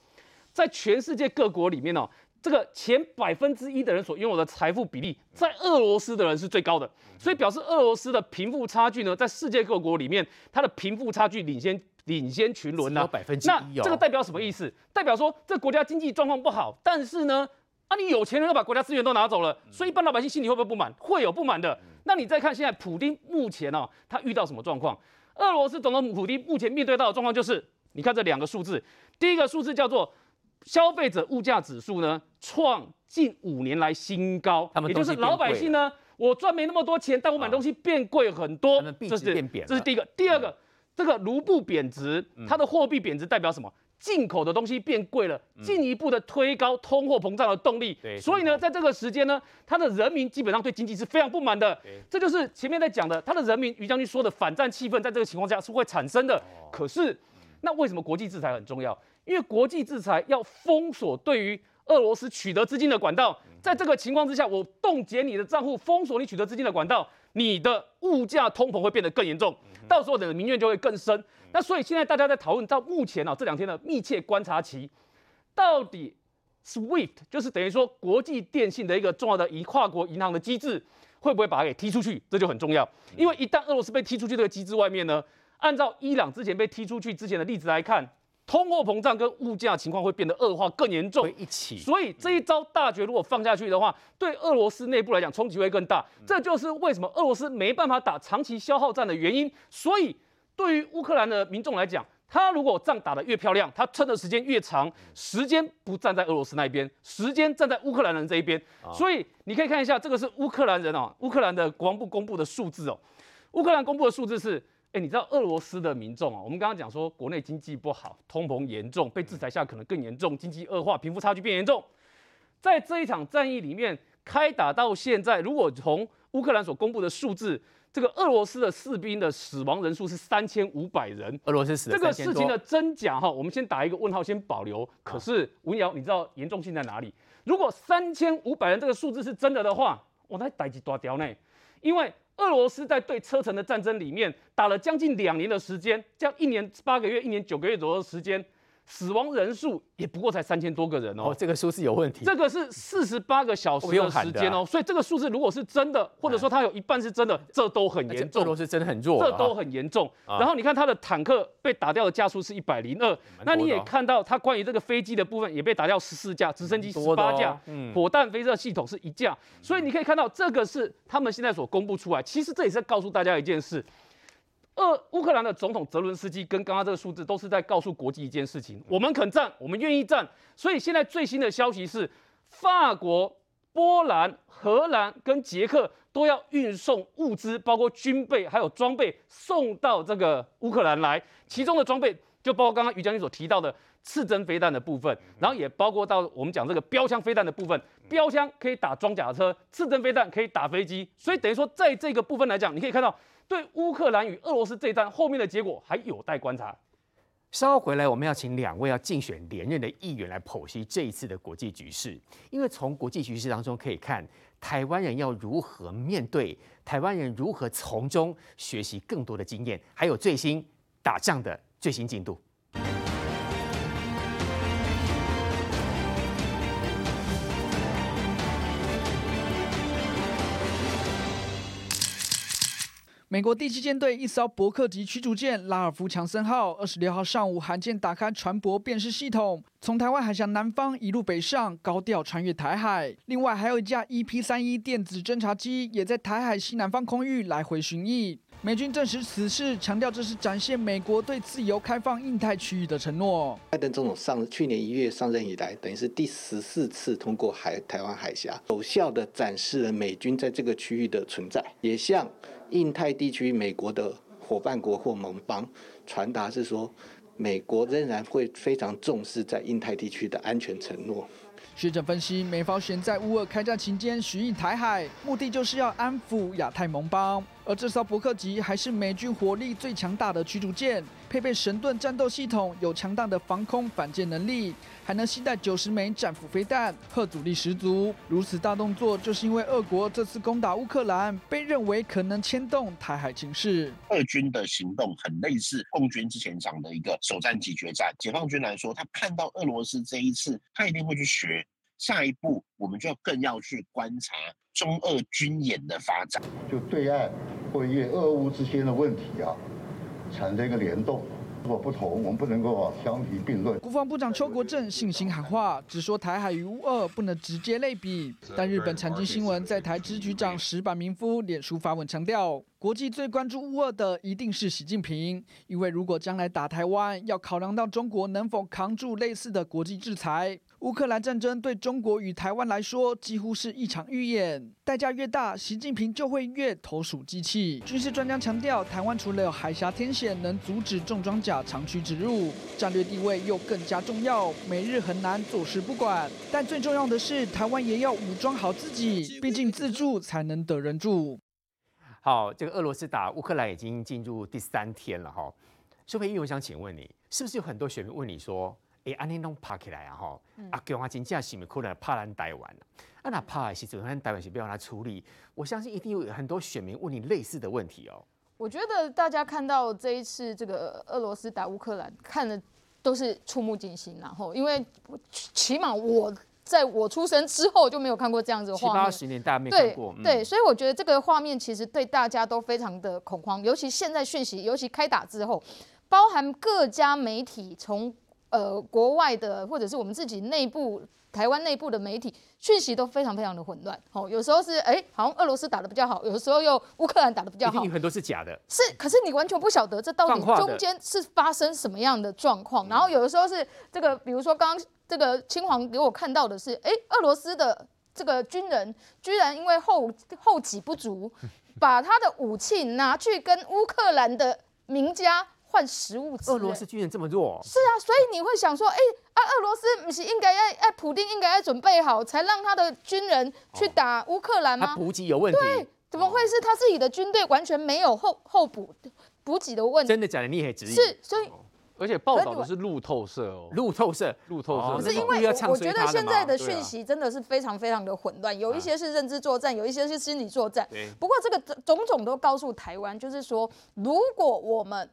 在全世界各国里面哦，这个前百分之一的人所拥有的财富比例，在俄罗斯的人是最高的，所以表示俄罗斯的贫富差距呢，在世界各国里面，它的贫富差距领先领先群伦呢。那这个代表什么意思？代表说这国家经济状况不好，但是呢。啊，你有钱人要把国家资源都拿走了，所以一般老百姓心里会不会不满？会有不满的。那你再看现在普丁目前哦，他遇到什么状况？俄罗斯总统普丁目前面对到的状况就是，你看这两个数字，第一个数字叫做消费者物价指数呢，创近五年来新高，也就是老百姓呢，我赚没那么多钱，但我买东西变贵很多，这是这是第一个。第二个，这个卢布贬值，它的货币贬值代表什么？进口的东西变贵了，进一步的推高通货膨胀的动力。对，所以呢，在这个时间呢，他的人民基本上对经济是非常不满的。这就是前面在讲的，他的人民于将军说的反战气氛，在这个情况下是会产生的。可是，那为什么国际制裁很重要？因为国际制裁要封锁对于俄罗斯取得资金的管道。在这个情况之下，我冻结你的账户，封锁你取得资金的管道，你的物价通膨会变得更严重，到时候你的民怨就会更深。那所以现在大家在讨论到目前啊，这两天的密切观察期，到底 SWIFT 就是等于说国际电信的一个重要的一跨国银行的机制，会不会把它给踢出去？这就很重要，因为一旦俄罗斯被踢出去这个机制外面呢，按照伊朗之前被踢出去之前的例子来看，通货膨胀跟物价情况会变得恶化更严重，一起。所以这一招大绝如果放下去的话，对俄罗斯内部来讲冲击会更大。这就是为什么俄罗斯没办法打长期消耗战的原因。所以。对于乌克兰的民众来讲，他如果仗打得越漂亮，他撑的时间越长，时间不站在俄罗斯那边，时间站在乌克兰人这一边。所以你可以看一下，这个是乌克兰人啊，乌克兰的国防部公布的数字哦。乌克兰公布的数字是，哎，你知道俄罗斯的民众啊，我们刚刚讲说国内经济不好，通膨严重，被制裁下可能更严重，经济恶化，贫富差距变严重。在这一场战役里面，开打到现在，如果从乌克兰所公布的数字，这个俄罗斯的士兵的死亡人数是三千五百人。俄罗斯死了这个事情的真假哈，我们先打一个问号，先保留。可是文尧，你知道严重性在哪里？如果三千五百人这个数字是真的的话，我那代志大条呢？因为俄罗斯在对车臣的战争里面打了将近两年的时间，将近一年八个月、一年九个月左右的时间。死亡人数也不过才三千多个人哦，哦，这个数字有问题。这个是四十八个小时的时间哦，所以这个数字如果是真的，或者说它有一半是真的，这都很严重。俄罗斯真的很弱，这都很严重。然后你看它的坦克被打掉的架数是一百零二，那你也看到它关于这个飞机的部分也被打掉十四架，直升机十八架，火弹飞射系统是一架。所以你可以看到这个是他们现在所公布出来，其实这也是告诉大家一件事。俄乌克兰的总统泽伦斯基跟刚刚这个数字都是在告诉国际一件事情：我们肯战，我们愿意战。所以现在最新的消息是，法国、波兰、荷兰跟捷克都要运送物资，包括军备还有装备送到这个乌克兰来。其中的装备就包括刚刚于将军所提到的刺针飞弹的部分，然后也包括到我们讲这个标枪飞弹的部分。标枪可以打装甲车，刺针飞弹可以打飞机。所以等于说，在这个部分来讲，你可以看到。对乌克兰与俄罗斯这一战后面的结果还有待观察。稍后回来，我们要请两位要竞选连任的议员来剖析这一次的国际局势。因为从国际局势当中可以看，台湾人要如何面对，台湾人如何从中学习更多的经验，还有最新打仗的最新进度。美国第七舰队一艘伯克级驱逐舰拉尔夫·强森号二十六号上午罕见打开船舶辨识系统，从台湾海峡南方一路北上，高调穿越台海。另外，还有一架 EP-31 电子侦察机也在台海西南方空域来回巡弋。美军证实此事，强调这是展现美国对自由开放印太区域的承诺。拜登总统上去年一月上任以来，等于是第十四次通过海台湾海峡，有效地展示了美军在这个区域的存在，也向印太地区美国的伙伴国或盟邦传达是说，美国仍然会非常重视在印太地区的安全承诺。学者分析，美方选在乌俄开战期间巡弋台海，目的就是要安抚亚太盟邦。而这艘伯克级还是美军火力最强大的驱逐舰，配备神盾战斗系统，有强大的防空反舰能力，还能携带九十枚战斧飞弹，核阻力十足。如此大动作，就是因为俄国这次攻打乌克兰，被认为可能牵动台海情势。俄军的行动很类似共军之前讲的一个首战即决战。解放军来说，他看到俄罗斯这一次，他一定会去学。下一步，我们就要更要去观察中俄军演的发展。就对岸会因为俄乌之间的问题啊，产生一个联动。如果不同，我们不能够相提并论。国防部长邱国正信心喊话，只说台海与乌俄不能直接类比。但日本产经新闻在台支局长石坂明夫脸书发文强调，国际最关注乌俄的一定是习近平，因为如果将来打台湾，要考量到中国能否扛住类似的国际制裁。乌克兰战争对中国与台湾来说几乎是一场预演，代价越大，习近平就会越投鼠忌器。军事专家强调，台湾除了有海峡天险能阻止重装甲长驱直入，战略地位又更加重要，美日很难坐视不管。但最重要的是，台湾也要武装好自己，毕竟自助才能得人助。好，这个俄罗斯打乌克兰已经进入第三天了哈。苏培议员，我想请问你，是不是有很多选民问你说？哎，安尼拢拍起来啊！吼，阿强啊，真正是咪可能拍咱台湾啊？啊，那拍的时阵，咱台湾是不要来处理。我相信一定有很多选民问你类似的问题哦。我觉得大家看到这一次这个俄罗斯打乌克兰，看的都是触目惊心，然后因为起码我在我出生之后就没有看过这样子的画面，七八十年大家没看过。对，对，所以我觉得这个画面其实对大家都非常的恐慌，尤其现在讯息，尤其开打之后，包含各家媒体从。呃，国外的或者是我们自己内部台湾内部的媒体讯息都非常非常的混乱。哦，有时候是哎、欸，好像俄罗斯打的比较好，有的时候又乌克兰打的比较好，很多是假的。是，可是你完全不晓得这到底中间是发生什么样的状况。然后有的时候是这个，比如说刚刚这个青黄给我看到的是，哎、欸，俄罗斯的这个军人居然因为后后给不足，(laughs) 把他的武器拿去跟乌克兰的名家。换食物吃。俄罗斯军人这么弱？是啊，所以你会想说，哎、欸、啊，俄罗斯不是应该要哎，普丁应该要准备好，才让他的军人去打乌克兰吗？他补给有问题？对，怎么会是他自己的军队完全没有后后补补给的问题？真的假的？你也质疑？是，所以而且报道的是路透社哦，路透社，路透社。不是因为我觉得现在的讯息真的是非常非常的混乱，有一些是认知作战，有一些是心理作战。不过这个种种都告诉台湾，就是说，如果我们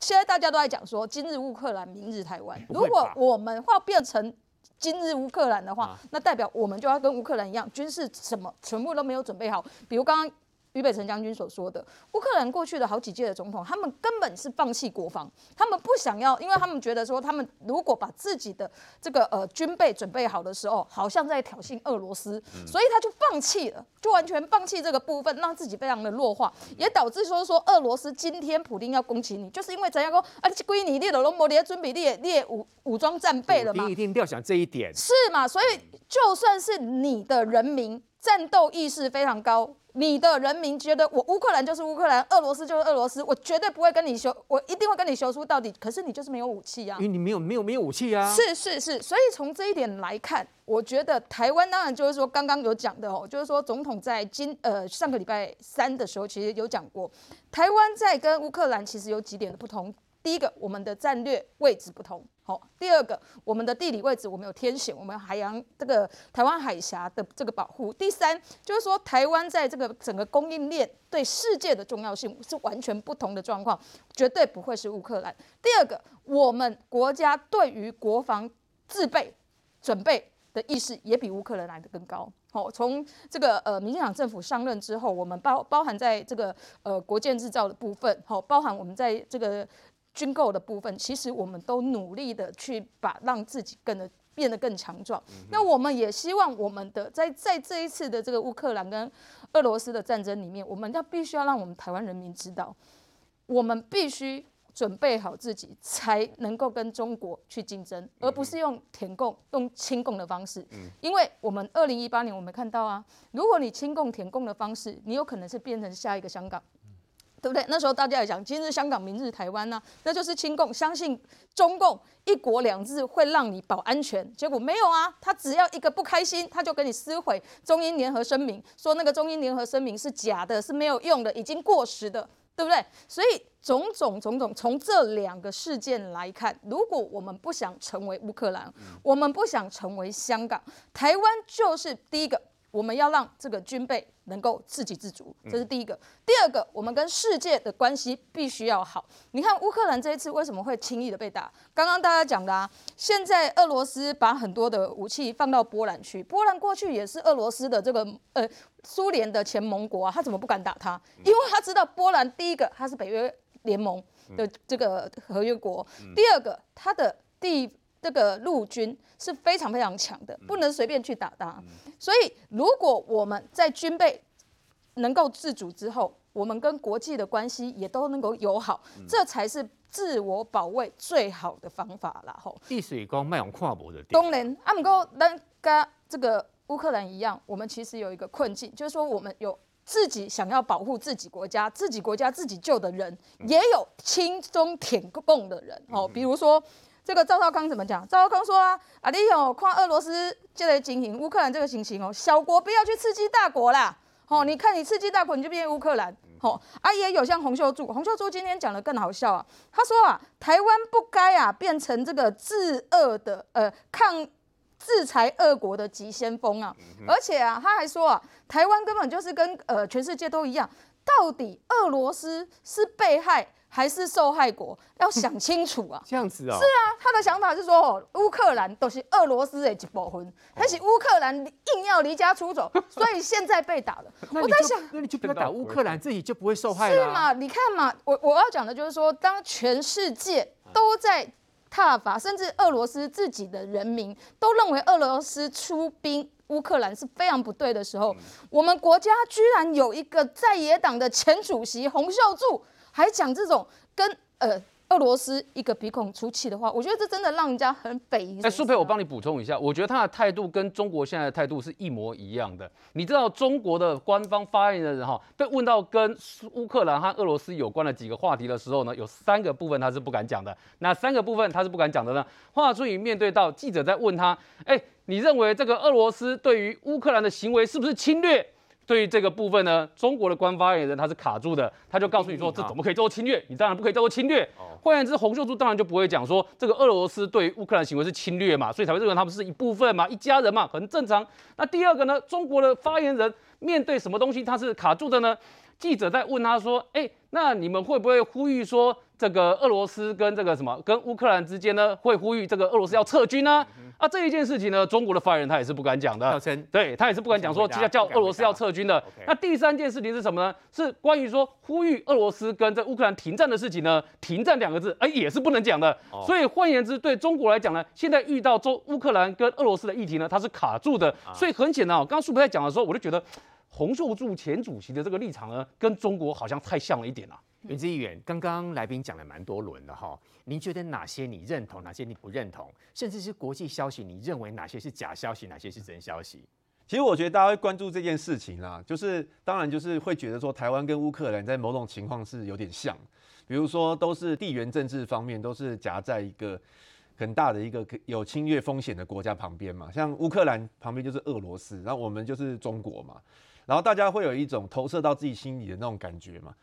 现在大家都在讲说，今日乌克兰，明日台湾。如果我们要变成今日乌克兰的话，那代表我们就要跟乌克兰一样，军事什么全部都没有准备好。比如刚刚。于北辰将军所说的，乌克兰过去的好几届的总统，他们根本是放弃国防，他们不想要，因为他们觉得说，他们如果把自己的这个呃军备准备好的时候，好像在挑衅俄罗斯，所以他就放弃了，就完全放弃这个部分，让自己非常的弱化，也导致说说俄罗斯今天普丁要攻击你，就是因为怎样说啊，归你列的罗摩列准备列列武武装战备了嘛，你一定要想这一点，是嘛？所以就算是你的人民战斗意识非常高。你的人民觉得我乌克兰就是乌克兰，俄罗斯就是俄罗斯，我绝对不会跟你修，我一定会跟你修出到底。可是你就是没有武器啊，因为你没有没有没有武器啊。是是是，所以从这一点来看，我觉得台湾当然就是说刚刚有讲的哦，就是说总统在今呃上个礼拜三的时候其实有讲过，台湾在跟乌克兰其实有几点的不同。第一个，我们的战略位置不同。好，第二个，我们的地理位置，我们有天险，我们海洋这个台湾海峡的这个保护。第三，就是说台湾在这个整个供应链对世界的重要性是完全不同的状况，绝对不会是乌克兰。第二个，我们国家对于国防自备准备的意识也比乌克兰来得更高。好，从这个呃民进党政府上任之后，我们包包含在这个呃国建制造的部分，好，包含我们在这个军购的部分，其实我们都努力的去把让自己更的变得更强壮。那我们也希望我们的在在这一次的这个乌克兰跟俄罗斯的战争里面，我们要必须要让我们台湾人民知道，我们必须。准备好自己，才能够跟中国去竞争，而不是用填供、用清共的方式。因为我们二零一八年我们看到啊，如果你清共、填供的方式，你有可能是变成下一个香港，对不对？那时候大家也讲，今日香港，明日台湾呢、那就是亲共，相信中共一国两制会让你保安全。结果没有啊，他只要一个不开心，他就给你撕毁中英联合声明，说那个中英联合声明是假的，是没有用的，已经过时的。对不对？所以种种种种，从这两个事件来看，如果我们不想成为乌克兰，我们不想成为香港，台湾就是第一个。我们要让这个军备能够自给自足，这是第一个。第二个，我们跟世界的关系必须要好。你看乌克兰这一次为什么会轻易的被打？刚刚大家讲的啊，现在俄罗斯把很多的武器放到波兰去，波兰过去也是俄罗斯的这个呃苏联的前盟国啊，他怎么不敢打他？因为他知道波兰第一个他是北约联盟的这个合约国，第二个他的第。这个陆军是非常非常强的，不能随便去打他。所以，如果我们在军备能够自主之后，我们跟国际的关系也都能够友好，这才是自我保卫最好的方法了。吼，地水光卖用跨国的。当然，阿姆哥跟跟这个乌克兰一样，我们其实有一个困境，就是说我们有自己想要保护自己国家、自己国家自己救的人，也有亲中舔共的人。哦，比如说。这个赵少康怎么讲？赵少康说啊，啊，你有看俄罗斯这个情形，乌克兰这个情形哦，小国不要去刺激大国啦。哦，你看你刺激大国，你就变乌克兰。哦，啊也有像洪秀柱，洪秀柱今天讲的更好笑啊。他说啊，台湾不该啊变成这个制恶的呃抗制裁俄国的急先锋啊。而且啊，他还说啊，台湾根本就是跟呃全世界都一样，到底俄罗斯是被害？还是受害国 (laughs) 要想清楚啊！这样子啊、哦？是啊，他的想法是说，哦，乌克兰都是俄罗斯的一部分，还是乌克兰硬要离家出走，(laughs) 所以现在被打了。我在想，那你就不要打乌克兰，自己就不会受害了。是嘛？你看嘛，我我要讲的就是说，当全世界都在踏伐，甚至俄罗斯自己的人民都认为俄罗斯出兵乌克兰是非常不对的时候，我们国家居然有一个在野党的前主席洪秀柱。还讲这种跟呃俄罗斯一个鼻孔出气的话，我觉得这真的让人家很匪夷。哎，舒培，我帮你补充一下，我觉得他的态度跟中国现在的态度是一模一样的。你知道中国的官方发言人哈，被问到跟乌克兰和俄罗斯有关的几个话题的时候呢，有三个部分他是不敢讲的。哪三个部分他是不敢讲的呢？华春莹面对到记者在问他，哎，你认为这个俄罗斯对于乌克兰的行为是不是侵略？对于这个部分呢，中国的官方发言人他是卡住的，他就告诉你说，这怎么可以叫做侵略？你当然不可以叫做侵略。换言之，洪秀柱当然就不会讲说这个俄罗斯对于乌克兰行为是侵略嘛，所以才会认为他们是一部分嘛，一家人嘛，很正常。那第二个呢，中国的发言人面对什么东西他是卡住的呢？记者在问他说，哎，那你们会不会呼吁说？这个俄罗斯跟这个什么跟乌克兰之间呢，会呼吁这个俄罗斯要撤军呢？啊，这一件事情呢，中国的发言人他也是不敢讲的，对他也是不敢讲说叫叫俄罗斯要撤军的。那第三件事情是什么呢？是关于说呼吁俄罗斯跟这乌克兰停战的事情呢？停战两个字，哎，也是不能讲的。所以换言之，对中国来讲呢，现在遇到中乌克兰跟俄罗斯的议题呢，它是卡住的。所以很显然，刚刚苏培在讲的时候，我就觉得洪秀柱前主席的这个立场呢，跟中国好像太像了一点啊。元之议员，刚刚来宾讲了蛮多轮的哈，您觉得哪些你认同，哪些你不认同，甚至是国际消息，你认为哪些是假消息，哪些是真消息？其实我觉得大家会关注这件事情啦，就是当然就是会觉得说台湾跟乌克兰在某种情况是有点像，比如说都是地缘政治方面都是夹在一个很大的一个有侵略风险的国家旁边嘛，像乌克兰旁边就是俄罗斯，然后我们就是中国嘛，然后大家会有一种投射到自己心里的那种感觉嘛。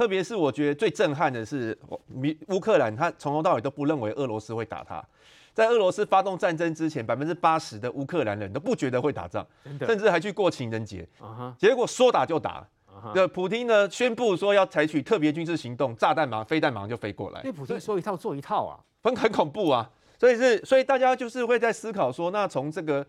特别是我觉得最震撼的是，乌乌克兰他从头到尾都不认为俄罗斯会打他，在俄罗斯发动战争之前，百分之八十的乌克兰人都不觉得会打仗，甚至还去过情人节。结果说打就打，那普丁呢宣布说要采取特别军事行动，炸弹马上飞弹马上就飞过来。那普京说一套做一套啊，(laughs) 很很恐怖啊。所以是，所以大家就是会在思考说，那从这个。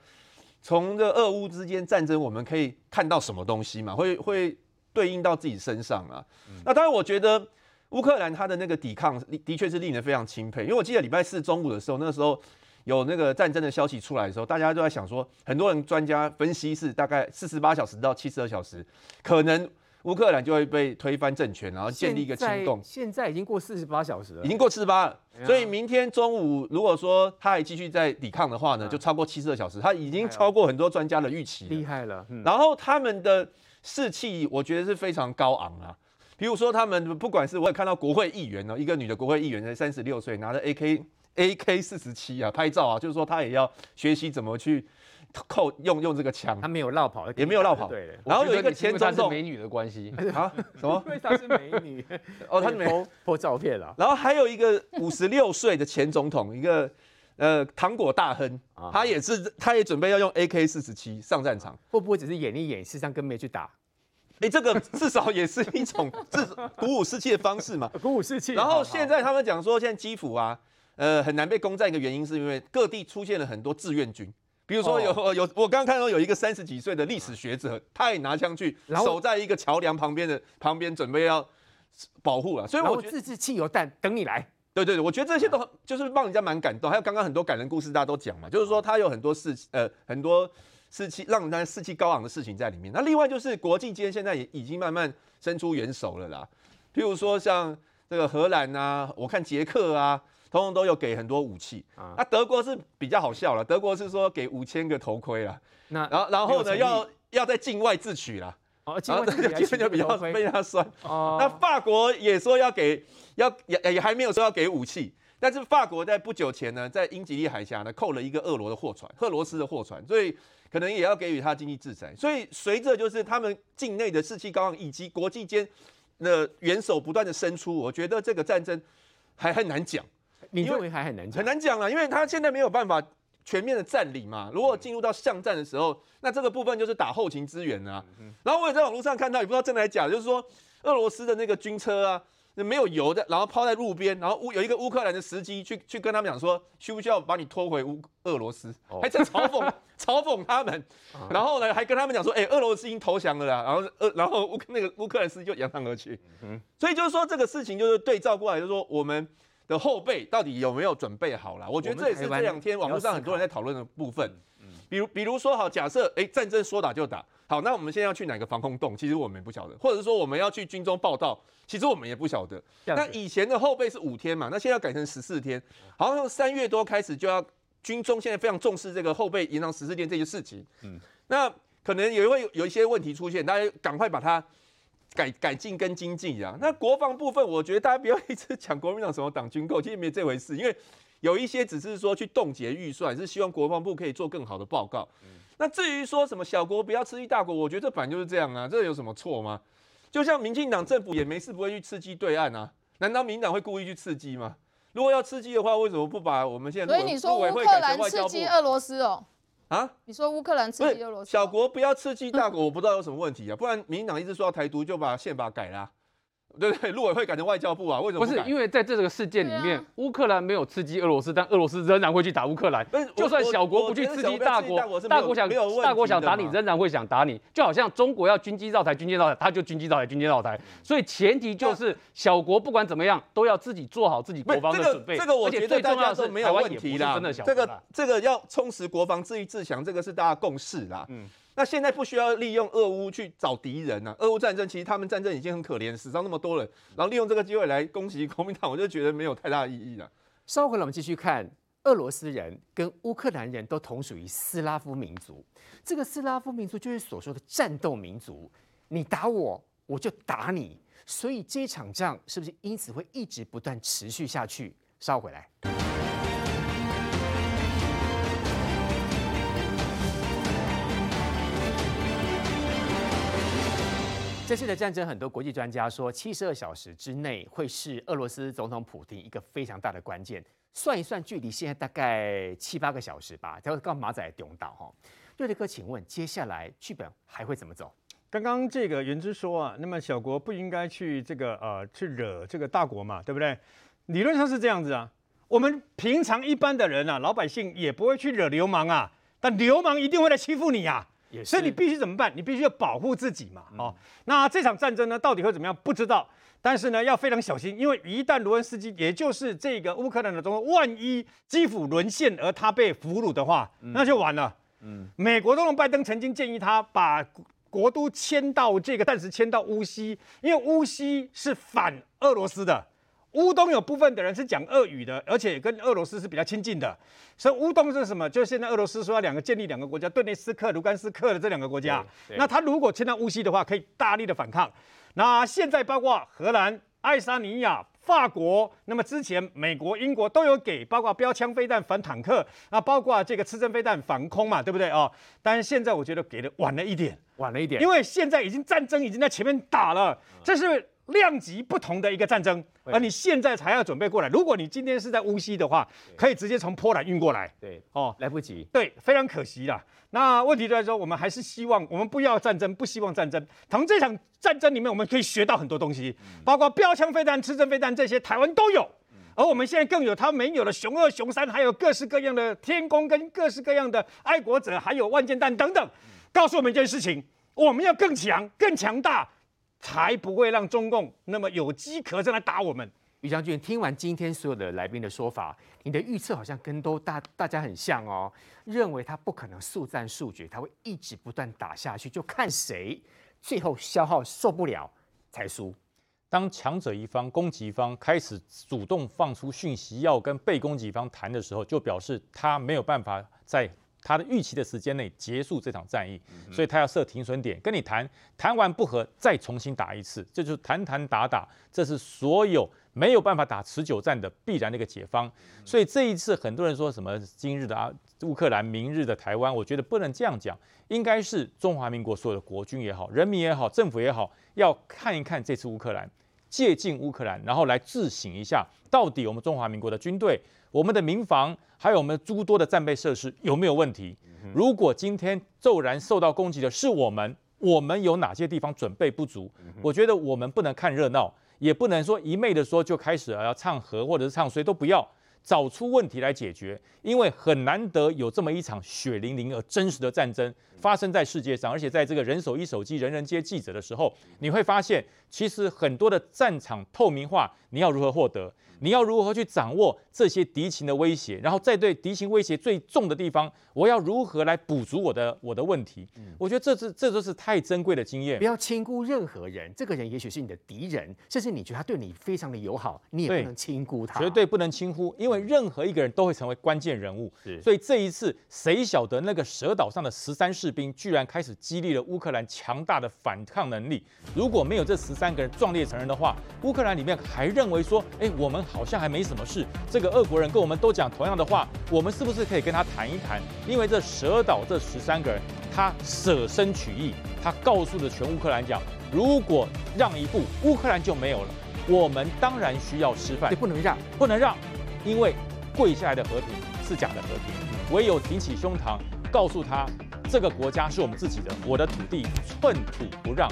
从这俄乌之间战争，我们可以看到什么东西嘛？会会对应到自己身上啊？嗯、那当然，我觉得乌克兰他的那个抵抗的确是令人非常钦佩。因为我记得礼拜四中午的时候，那个时候有那个战争的消息出来的时候，大家都在想说，很多人专家分析是大概四十八小时到七十二小时，可能乌克兰就会被推翻政权，然后建立一个亲共。现在已经过四十八小时了，已经过四十八了。所以明天中午，如果说他还继续在抵抗的话呢，就超过七十二小时，他已经超过很多专家的预期。厉害了。然后他们的士气，我觉得是非常高昂啊。比如说，他们不管是我也看到国会议员呢，一个女的国会议员才三十六岁，拿着 AK AK 四十七啊拍照啊，就是说她也要学习怎么去扣用用这个枪。她没有落跑，也没有落跑。对。然后有一个前总统，美女的关系 (laughs) 啊？什么？(laughs) 因为她是美女。哦，她是美破照片了。然后还有一个五十六岁的前总统，一个呃糖果大亨，他也是，他也准备要用 AK 四十七上战场。会不会只是演一演，事实上根本没去打？哎，这个至少也是一种自鼓舞士气的方式嘛。鼓舞士气。然后现在他们讲说，现在基辅啊，呃，很难被攻占，一个原因是因为各地出现了很多志愿军。比如说有、哦、有，我刚刚看到有一个三十几岁的历史学者，他也拿枪去守在一个桥梁旁边的旁边，准备要保护了。所以我自制汽油弹等你来。对对对，我觉得这些都就是让人家蛮感动。还有刚刚很多感人故事，大家都讲嘛，就是说他有很多事，呃，很多士气让人家士气高昂的事情在里面。那另外就是国际间现在也已经慢慢伸出援手了啦。譬如说像这个荷兰啊，我看捷克啊。通通都有给很多武器啊，那德国是比较好笑了，德国是说给五千个头盔了，那然后然后呢要要在境外自取了，哦，境外自取就比较被他酸哦。(laughs) 那法国也说要给，要也也还没有说要给武器，但是法国在不久前呢，在英吉利海峡呢扣了一个俄罗的货船，俄罗斯的货船，所以可能也要给予他经济制裁。所以随着就是他们境内的士气高昂，以及国际间的元首不断的伸出，我觉得这个战争还很难讲。你认为还很难讲？很难讲了，因为他现在没有办法全面的占领嘛。如果进入到巷战的时候，那这个部分就是打后勤支援啊。然后我也在网络上看到，也不知道真的还是假的，就是说俄罗斯的那个军车啊，没有油的，然后抛在路边，然后乌有一个乌克兰的司机去去跟他们讲说，需不需要把你拖回乌俄罗斯？还在嘲讽 (laughs) 嘲讽他们，然后呢还跟他们讲说，哎，俄罗斯已经投降了啦。然后俄然后乌那个乌克兰司机就扬长而去。所以就是说这个事情就是对照过来，就是说我们。的后备到底有没有准备好了？我觉得这也是这两天网络上很多人在讨论的部分。比如，比如说，好，假设哎，战争说打就打，好，那我们现在要去哪个防空洞？其实我们也不晓得，或者是说我们要去军中报道，其实我们也不晓得。那以前的后备是五天嘛，那现在要改成十四天，好像三月多开始就要军中现在非常重视这个后备延长十四天这些事情。嗯，那可能也会有一些问题出现，大家赶快把它。改改进跟经济啊，那国防部分，我觉得大家不要一直讲国民党什么党军购，其实没这回事，因为有一些只是说去冻结预算，是希望国防部可以做更好的报告。那至于说什么小国不要刺激大国，我觉得这本来就是这样啊，这有什么错吗？就像民进党政府也没事不会去刺激对岸啊，难道民进党会故意去刺激吗？如果要刺激的话，为什么不把我们现在？所以你说乌克兰刺激俄罗斯哦？啊！你说乌克兰刺激俄罗斯，小国不要刺激大国，我不知道有什么问题啊。不然民进党一直说要台独，就把宪法改了啊。对不对？陆委会改成外交部啊？为什么不？不是因为在这个事件里面，乌、啊、克兰没有刺激俄罗斯，但俄罗斯仍然会去打乌克兰。就算小国不去刺激大国，大国想大国想打你，仍然会想打你。就好像中国要军机绕台，军机绕台，他就军机绕台，军机绕台。所以前提就是小国不管怎么样，都要自己做好自己国防的准备。这个我觉得大家是没有问题的。真的小这个这个要充实国防自立自强，这个是大家共识啦。嗯。那现在不需要利用俄乌去找敌人啊，俄乌战争其实他们战争已经很可怜，死伤那么多人，然后利用这个机会来攻击国民党，我就觉得没有太大意义了。稍后来我们继续看，俄罗斯人跟乌克兰人都同属于斯拉夫民族，这个斯拉夫民族就是所说的战斗民族，你打我，我就打你，所以这场仗是不是因此会一直不断持续下去？稍回来。这次的战争，很多国际专家说，七十二小时之内会是俄罗斯总统普京一个非常大的关键。算一算，距离现在大概七八个小时吧。他刚马仔东岛哈，瑞德哥，请问接下来剧本还会怎么走？刚刚这个元之说啊，那么小国不应该去这个呃去惹这个大国嘛，对不对？理论上是这样子啊。我们平常一般的人啊，老百姓也不会去惹流氓啊。但流氓一定会来欺负你呀、啊，所以你必须怎么办？你必须要保护自己嘛。哦，那这场战争呢，到底会怎么样？不知道。但是呢，要非常小心，因为一旦卢恩斯基，也就是这个乌克兰的总统，万一基辅沦陷而他被俘虏的话，那就完了。嗯，美国总统拜登曾经建议他把国都迁到这个暂时迁到乌西，因为乌西是反俄罗斯的。乌东有部分的人是讲俄语的，而且跟俄罗斯是比较亲近的，所以乌东是什么？就是现在俄罗斯说要两个建立两个国家，顿涅斯克、卢甘斯克的这两个国家。那他如果迁到乌西的话，可以大力的反抗。那现在包括荷兰、爱沙尼亚、法国，那么之前美国、英国都有给，包括标枪飞弹反坦克，那，包括这个刺针飞弹防空嘛，对不对哦？但是现在我觉得给的晚了一点，晚了一点，因为现在已经战争已经在前面打了，这是。量级不同的一个战争，而你现在才要准备过来。如果你今天是在乌西的话，可以直接从波兰运过来。对，哦，来不及。对，非常可惜啦。那问题就在说，我们还是希望，我们不要战争，不希望战争。从这场战争里面，我们可以学到很多东西，包括标枪飞弹、刺针飞弹这些，台湾都有。而我们现在更有他没有的熊二、熊三，还有各式各样的天弓跟各式各样的爱国者，还有万箭弹等等，告诉我们一件事情：我们要更强、更强大。才不会让中共那么有机可乘来打我们。于将军，听完今天所有的来宾的说法，你的预测好像跟都大大家很像哦，认为他不可能速战速决，他会一直不断打下去，就看谁最后消耗受不了才输。当强者一方攻击方开始主动放出讯息要跟被攻击方谈的时候，就表示他没有办法在。他的预期的时间内结束这场战役，所以他要设停损点，跟你谈，谈完不合再重新打一次，这就是谈谈打打，这是所有没有办法打持久战的必然的一个解方。所以这一次很多人说什么今日的啊乌克兰，明日的台湾，我觉得不能这样讲，应该是中华民国所有的国军也好，人民也好，政府也好，要看一看这次乌克兰，借鉴乌克兰，然后来自省一下，到底我们中华民国的军队。我们的民防还有我们诸多的战备设施有没有问题？如果今天骤然受到攻击的是我们，我们有哪些地方准备不足？我觉得我们不能看热闹，也不能说一昧的说就开始要唱和或者是唱衰都不要，找出问题来解决。因为很难得有这么一场血淋淋而真实的战争发生在世界上，而且在这个人手一手机、人人皆记者的时候，你会发现其实很多的战场透明化，你要如何获得？你要如何去掌握这些敌情的威胁，然后再对敌情威胁最重的地方，我要如何来补足我的我的问题？嗯，我觉得这是这都是太珍贵的经验。不要轻估任何人，这个人也许是你的敌人，甚至你觉得他对你非常的友好，你也不能轻估他。绝对不能轻忽，因为任何一个人都会成为关键人物。是，所以这一次谁晓得那个蛇岛上的十三士兵居然开始激励了乌克兰强大的反抗能力？如果没有这十三个人壮烈成人的话，乌克兰里面还认为说，哎，我们。好像还没什么事。这个俄国人跟我们都讲同样的话，我们是不是可以跟他谈一谈？因为这蛇岛这十三个人，他舍身取义，他告诉了全乌克兰讲，如果让一步，乌克兰就没有了。我们当然需要示范，不能让，不能让，因为跪下来的和平是假的和平，唯有挺起胸膛，告诉他，这个国家是我们自己的，我的土地寸土不让。